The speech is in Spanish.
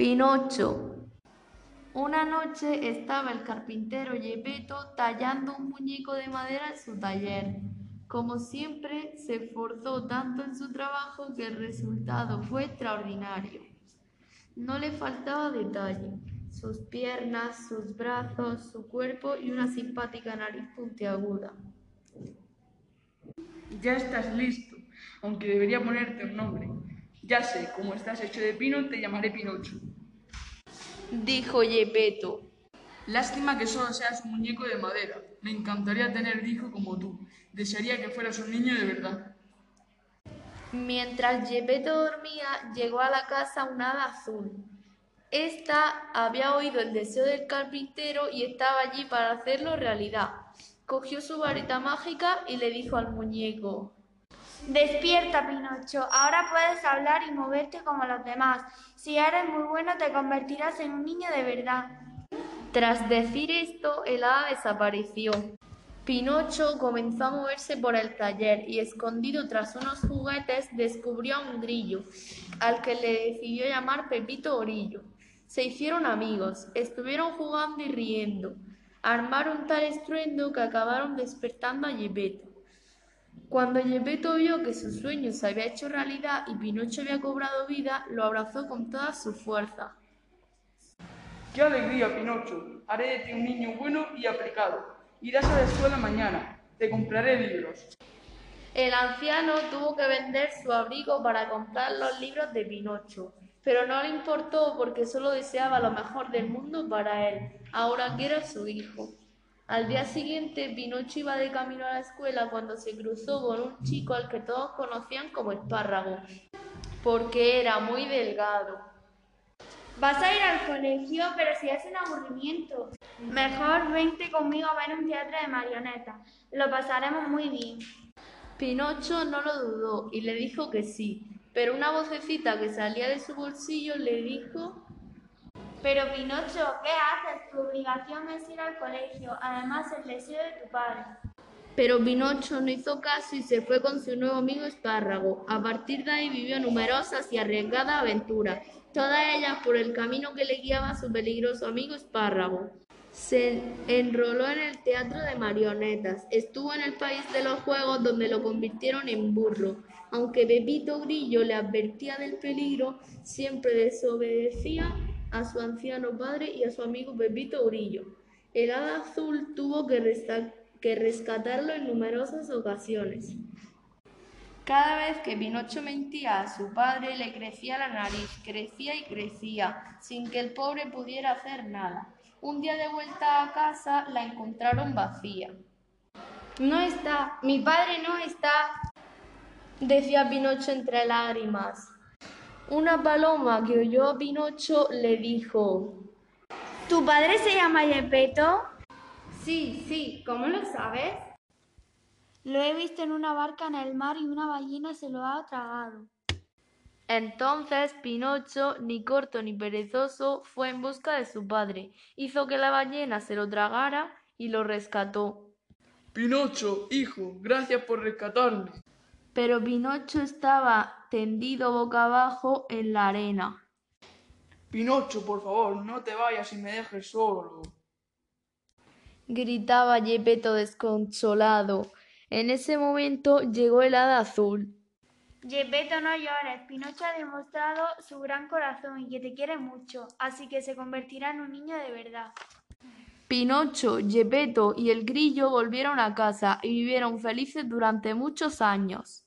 Pinocho. Una noche estaba el carpintero Gepetto tallando un muñeco de madera en su taller. Como siempre, se esforzó tanto en su trabajo que el resultado fue extraordinario. No le faltaba detalle, sus piernas, sus brazos, su cuerpo y una simpática nariz puntiaguda. Ya estás listo, aunque debería ponerte un nombre. Ya sé, como estás hecho de pino, te llamaré Pinocho. Dijo Gepetto. Lástima que solo seas un muñeco de madera. Me encantaría tener hijo como tú. Desearía que fueras un niño de verdad. Mientras Gepetto dormía, llegó a la casa una hada azul. Esta había oído el deseo del carpintero y estaba allí para hacerlo realidad. Cogió su varita mágica y le dijo al muñeco Despierta, Pinocho. Ahora puedes hablar y moverte como los demás. Si eres muy bueno, te convertirás en un niño de verdad. Tras decir esto, el hada desapareció. Pinocho comenzó a moverse por el taller y, escondido tras unos juguetes, descubrió a un grillo, al que le decidió llamar Pepito Orillo. Se hicieron amigos, estuvieron jugando y riendo. Armaron tal estruendo que acabaron despertando a Gepetto. Cuando Gepetto vio que su sueño se había hecho realidad y Pinocho había cobrado vida, lo abrazó con toda su fuerza. ¡Qué alegría, Pinocho! Haré de ti un niño bueno y aplicado. Irás a la escuela mañana. Te compraré libros. El anciano tuvo que vender su abrigo para comprar los libros de Pinocho, pero no le importó porque solo deseaba lo mejor del mundo para él, ahora que era su hijo. Al día siguiente, Pinocho iba de camino a la escuela cuando se cruzó con un chico al que todos conocían como espárrago, porque era muy delgado. Vas a ir al colegio, pero si es un aburrimiento. Mejor vente conmigo a ver un teatro de marionetas. Lo pasaremos muy bien. Pinocho no lo dudó y le dijo que sí, pero una vocecita que salía de su bolsillo le dijo pero Pinocho, ¿qué haces? Tu obligación es ir al colegio, además el deseo de tu padre. Pero Pinocho no hizo caso y se fue con su nuevo amigo Espárrago. A partir de ahí vivió numerosas y arriesgadas aventuras, todas ellas por el camino que le guiaba su peligroso amigo Espárrago. Se enroló en el teatro de marionetas, estuvo en el país de los juegos donde lo convirtieron en burro. Aunque Pepito Grillo le advertía del peligro, siempre desobedecía a su anciano padre y a su amigo Pepito Grillo. El hada azul tuvo que, rescatarlo en numerosas ocasiones. Cada vez que Pinocho mentía a su padre le crecía la nariz, crecía y crecía, sin que el pobre pudiera hacer nada. Un día de vuelta a casa la encontraron vacía. No está, mi padre no está, decía Pinocho entre lágrimas. Una paloma que oyó a Pinocho le dijo ¿Tu padre se llama Gepetto? Sí, sí, ¿cómo lo sabes? Lo he visto en una barca en el mar y una ballena se lo ha tragado. Entonces Pinocho, ni corto ni perezoso, fue en busca de su padre, hizo que la ballena se lo tragara y lo rescató. Pinocho, hijo, gracias por rescatarme. Pero Pinocho estaba tendido boca abajo en la arena. Pinocho, por favor, no te vayas y me dejes solo. Gritaba Gepetto desconsolado. En ese momento llegó el hada azul. Gepetto, no llores. Pinocho ha demostrado su gran corazón y que te quiere mucho, así que se convertirá en un niño de verdad. Pinocho, Gepetto y el grillo volvieron a casa y vivieron felices durante muchos años.